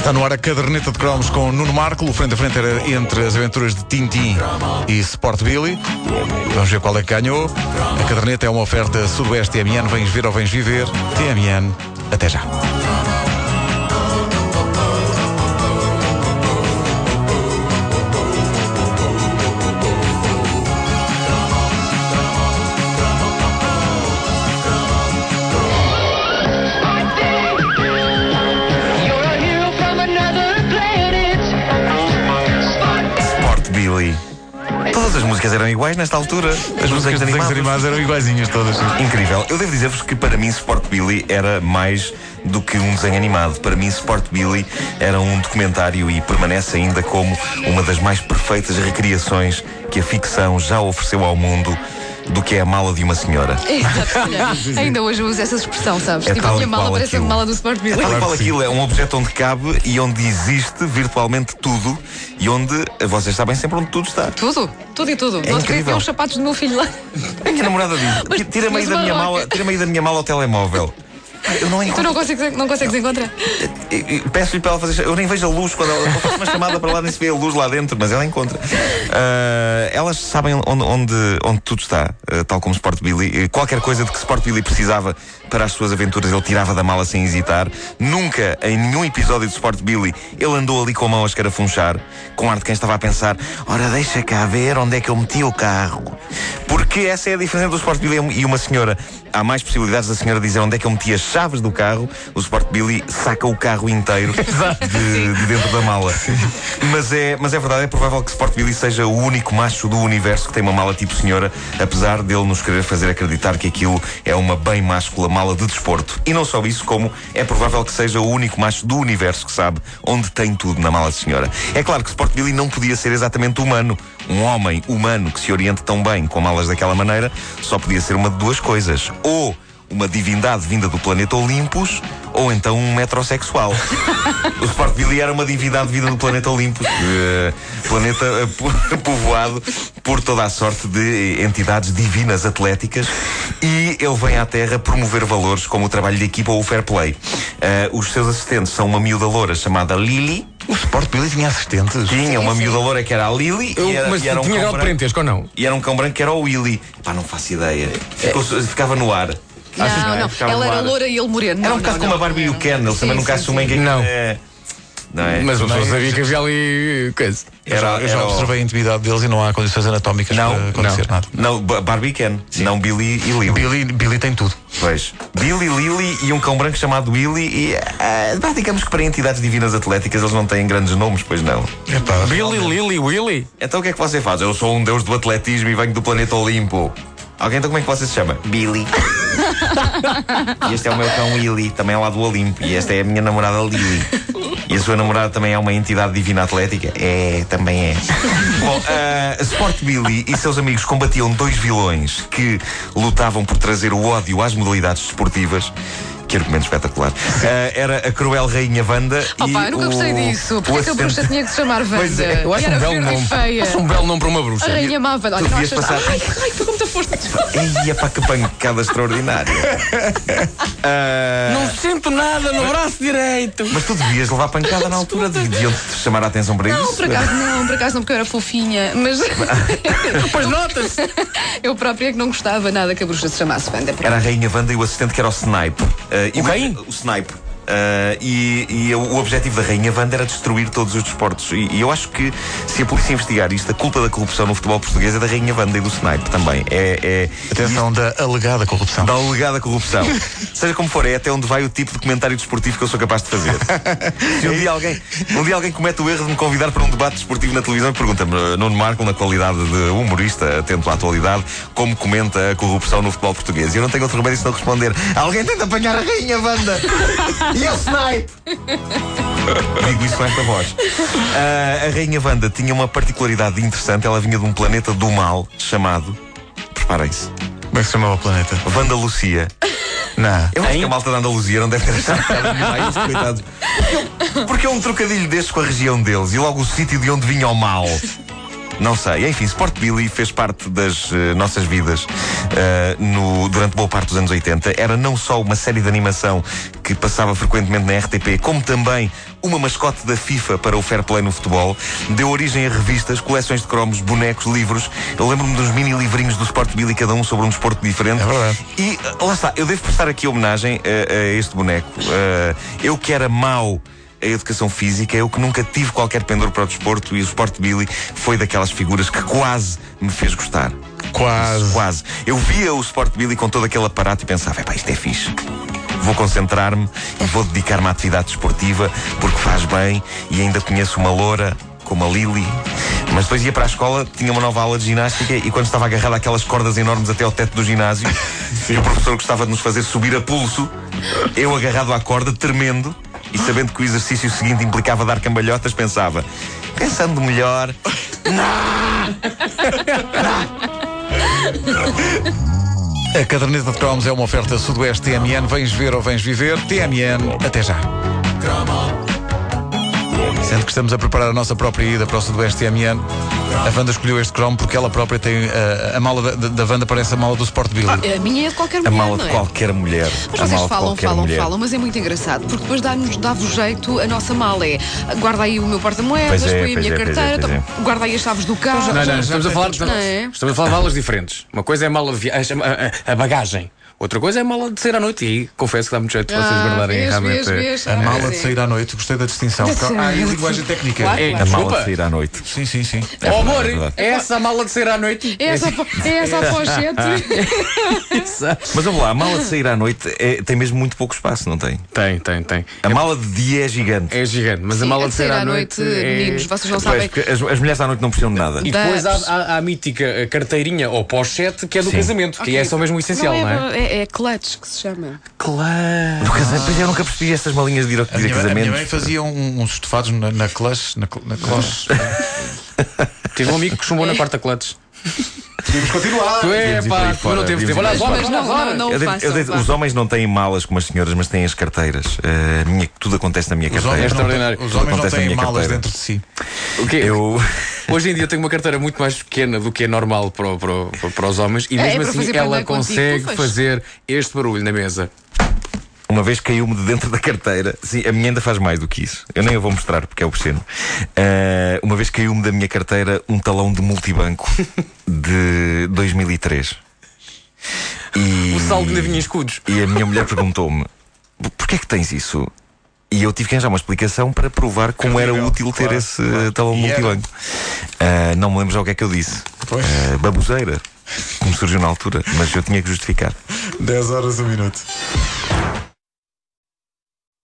Está no ar a caderneta de cromos com Nuno Marco. O frente a frente era entre as aventuras de Tintin e Sport Billy. Vamos ver qual é que ganhou. A caderneta é uma oferta Sudoeste TMN. Vens ver ou vens viver. TMN. Até já. Músicas eram iguais nesta altura. As músicas de desenhos animados eram iguaizinhas todas. Incrível. Eu devo dizer-vos que para mim Sport Billy era mais do que um desenho animado. Para mim Sport Billy era um documentário e permanece ainda como uma das mais perfeitas recriações que a ficção já ofereceu ao mundo do que é a mala de uma senhora. Exato, ainda hoje uso essa expressão, sabes? É tipo, a minha mala parece a aquilo. mala do Sport Billy. É tal e qual aquilo, é um objeto onde cabe e onde existe virtualmente tudo e onde vocês sabem sempre onde tudo está. Tudo, tudo e tudo. Não te incrível. os sapatos do meu filho lá. A minha namorada diz: tira-me aí da minha mala, tira-me aí da minha mala ao telemóvel. Eu não Tu encontro. não consegues, não consegues encontrar? E- e Peço-lhe para ela fazer. Eu nem vejo a luz quando ela eu faço uma chamada para lá, nem se vê a luz lá dentro, mas ela encontra. Ah, elas sabem onde, onde, onde tudo está, ah, tal como Sport Billy. Qualquer coisa de que Sport Billy precisava para as suas aventuras, ele tirava da mala sem hesitar. Nunca, em nenhum episódio de Sport Billy, ele andou ali com a mão a escarafunchar, com ar de quem estava a pensar: ora, deixa cá ver onde é que eu meti o carro. Porque essa é a diferença do Sport Billy e uma senhora. Há mais possibilidades da senhora dizer onde é que eu meti as chaves do carro. O Sport Billy saca o carro inteiro de, de dentro da mala. Mas é, mas é verdade, é provável que Sport Billy seja o único macho do universo que tem uma mala tipo senhora, apesar dele nos querer fazer acreditar que aquilo é uma bem máscula mala de desporto. E não só isso, como é provável que seja o único macho do universo que sabe onde tem tudo na mala de senhora. É claro que Sport Billy não podia ser exatamente humano. Um homem humano que se oriente tão bem com malas daquela maneira só podia ser uma de duas coisas. Ou uma divindade vinda do planeta Olympus, ou então um metrosexual. o Sport Billy era uma divindade vinda do planeta Olympus, eh, planeta po- povoado por toda a sorte de entidades divinas atléticas, e ele vem à Terra promover valores como o trabalho de equipa ou o fair play. Eh, os seus assistentes são uma miúda loura chamada Lily. O Sport Billy tinha assistentes. Tinha uma miúda loura que era a Lily Eu- e era, mas e era um tinha grau de parentesco ou não? E era um cão branco que era o Willy. Pá, não faço ideia. Ficou- ficava no ar. Achas Não, não. ficava Ela era loura e ele moreno. Era um Não, bocado não, como a não. Barbie e o Ken, eles Sim, também sim, nunca sim. assumem que Não. é. Não é? Mas a pessoa Também- sabia que havia ali coisa. Eu já, eu já era o- observei a intimidade deles e não há condições anatómicas Não, para acontecer não. nada. Não, Ba- Barbie e Ken, não Billy e Lily. Billy, Billy tem tudo. Pois. Billy, Lily e um cão branco chamado Willy e. pá, digamos que para entidades divinas atléticas eles não têm grandes nomes, pois não. Epá, Billy, Lily, Willy. Então o que é que você faz? Eu sou um deus do atletismo e venho do planeta Olimpo. Alguém então como é que você se chama? Billy. e este é o meu cão Willy, também é lá do Olimpo. E esta é a minha namorada Lily. E a sua namorada também é uma entidade divina atlética? É, também é. Bom, ah, Sport Billy e seus amigos combatiam dois vilões que lutavam por trazer o ódio às modalidades desportivas. Que argumento espetacular. Ah, era a cruel rainha Wanda Oh, e pá, eu nunca o, gostei disso. o Porque é que a bruxa tinha que se chamar Wanda? Pois é, Eu acho um belo nome. feia. Acho um belo nome para uma bruxa. A rainha amava. Olha, Tu não devias achas... passar- Ai, ai, foi com muita força. Eia, pá, que pancada extraordinária. Ah, Não sinto nada no braço direito. Mas tu devias levar pancada na altura, deviam-te chamar a atenção para Não, isso. por acaso não, por acaso não, porque eu era fofinha. Mas Pois notas. eu própria é que não gostava nada que a bruxa se chamasse Wanda. Era a Rainha Wanda e o assistente que era o Snipe. Ah, e O quem? O Snipe. Ah, e e o objetivo da Rainha Wanda era destruir todos os desportos. E, e eu acho que se a polícia investigar isto, a culpa da corrupção no futebol português é da Rainha Wanda e do Snipe também. É, é, Atenção da alegada corrupção. da alegada corrupção. Seja como for, é até onde vai o tipo de comentário desportivo que eu sou capaz de fazer. Se um dia alguém, um dia alguém comete o erro de me convidar para um debate desportivo na televisão e pergunta-me, Nuno Marco, na qualidade de humorista, atento à atualidade, como comenta a corrupção no futebol português? E eu não tenho outro remédio senão responder: alguém tenta apanhar a rainha Wanda e o snipe. Digo isso com esta voz. Ah, a rainha Wanda tinha uma particularidade interessante, ela vinha de um planeta do mal chamado. Preparem-se. Como é que se chamava o planeta? Wanda Lucia. Não. Eu acho Hein? que a malta da Andaluzia não deve ter achado piada nenhuma a isto, coitados. Porque, porque é um trocadilho destes com a região deles e logo o sítio de onde vinha o mal. Não sei. Enfim, Sport Billy fez parte das eh, nossas vidas eh, no, durante boa parte dos anos 80. Era não só uma série de animação que passava frequentemente na RTP, como também uma mascote da FIFA para o fair play no futebol. Deu origem a revistas, coleções de cromos, bonecos, livros. Eu lembro-me dos mini livrinhos do Sport Billy, cada um sobre um desporto diferente. É verdade. E eh, lá está, eu devo prestar aqui homenagem a, a este boneco. Eh, eu que era mau a educação física, eu que nunca tive qualquer pendor para o desporto e o Sport Billy foi daquelas figuras que quase me fez gostar. Quase. Quase. Eu via o Sport Billy com todo aquele aparato e pensava, epá, isto é fixe. Vou concentrar-me e vou dedicar-me à atividade desportiva porque faz bem e ainda conheço uma loura como a Lily. Mas depois ia para a escola, tinha uma nova aula de ginástica e quando estava agarrado àquelas cordas enormes até ao teto do ginásio e o professor gostava de nos fazer subir a pulso, eu agarrado à corda, tremendo e sabendo que o exercício seguinte implicava dar cambalhotas, pensava, pensando melhor, A caderneta de cromos é uma oferta Sudoeste TMN. Vens ver ou vens viver? TMN, até já. Sendo que estamos a preparar a nossa própria ida para o Sudoeste TMN, a Wanda escolheu este cromo porque ela própria tem. A, a mala da, da, da Wanda parece a mala do Sport Billy. A minha é de qualquer a mulher, mala não de é? qualquer mulher. Mas a vocês mala falam, falam, mulher. falam, mas é muito engraçado, porque depois dá-nos dá-vos jeito a nossa mala. É guarda aí o meu porta-moedas, Pois é, põe a pois minha é, pois é, carteira, pois é. então, guarda aí as chaves do carro. Não, não, estamos a falar é? estamos a falar de malas diferentes. Uma coisa é a mala de viagem, a, a- a bagagem. Outra coisa é a mala de sair à noite. E aí confesso que dá muito jeito de vocês Ah, guardarem vês, realmente. vês, vês. A mala Ah, de sair à noite, gostei da distinção. Sim. Ah, a linguagem técnica. Claro, É, A mala Desculpa. de sair à noite. Sim, sim, sim. Oh, amor, É é essa a mala de sair à noite? É essa, é essa a pochete. Mas vamos lá, a mala de sair à noite é- tem mesmo muito pouco espaço, não tem? Tem, tem, tem. A mala de dia é gigante. É gigante, mas a Sim, mala a de sair à noite. é- meninos, vocês não sabem. porque as, as mulheres à noite não precisam de nada. E depois há, Das- há- há a mítica carteirinha ou pochete que é do casamento, que é só mesmo o essencial, não, é? É? É clutch que se chama. Claro. Do casamento, pois eu nunca percebi estas malinhas de ir, a- de A minha, a minha mãe fazia um- uns estofados na, na clutch. Na, cl- na clutch. Tive um amigo que chumbou na quarta clutch. Temos continuar. Tu é, Devíamos ir pá, por aí tu fora, não temos tempo. devíamos Olha ir por aí Mas olha não, não, horas. não Eu o devo- eu façam. devo- vá. os homens não têm malas como as senhoras, mas têm as carteiras. Uh, a minha- tudo acontece na minha Os carteira. homens, não, extraordinário. têm- os homens não Acontece na têm minha malas carteira. dentro de si. O quê? Eu. Hoje em dia eu tenho uma carteira muito mais pequena do que é normal para, para, para os homens e É, é mesmo para assim ela contigo, consegue pufas. fazer este barulho na mesa. Uma vez caiu-me de dentro da carteira. Sim, a minha ainda faz mais do que isso. Eu nem a vou mostrar porque é obsceno. Uh, uma vez caiu-me da minha carteira um talão de multibanco de 2003. E, O saldo ainda vinha escudos. E a minha mulher perguntou-me: porquê é que tens isso? E eu tive que arranjar uma explicação para provar como era Credível, útil ter claro, esse claro. talão de E era? multibanco. Uh, não me lembro já o que é que eu disse. Pois. Uh, baboseira. Como surgiu na altura, mas eu tinha que justificar. 10 horas, um minuto.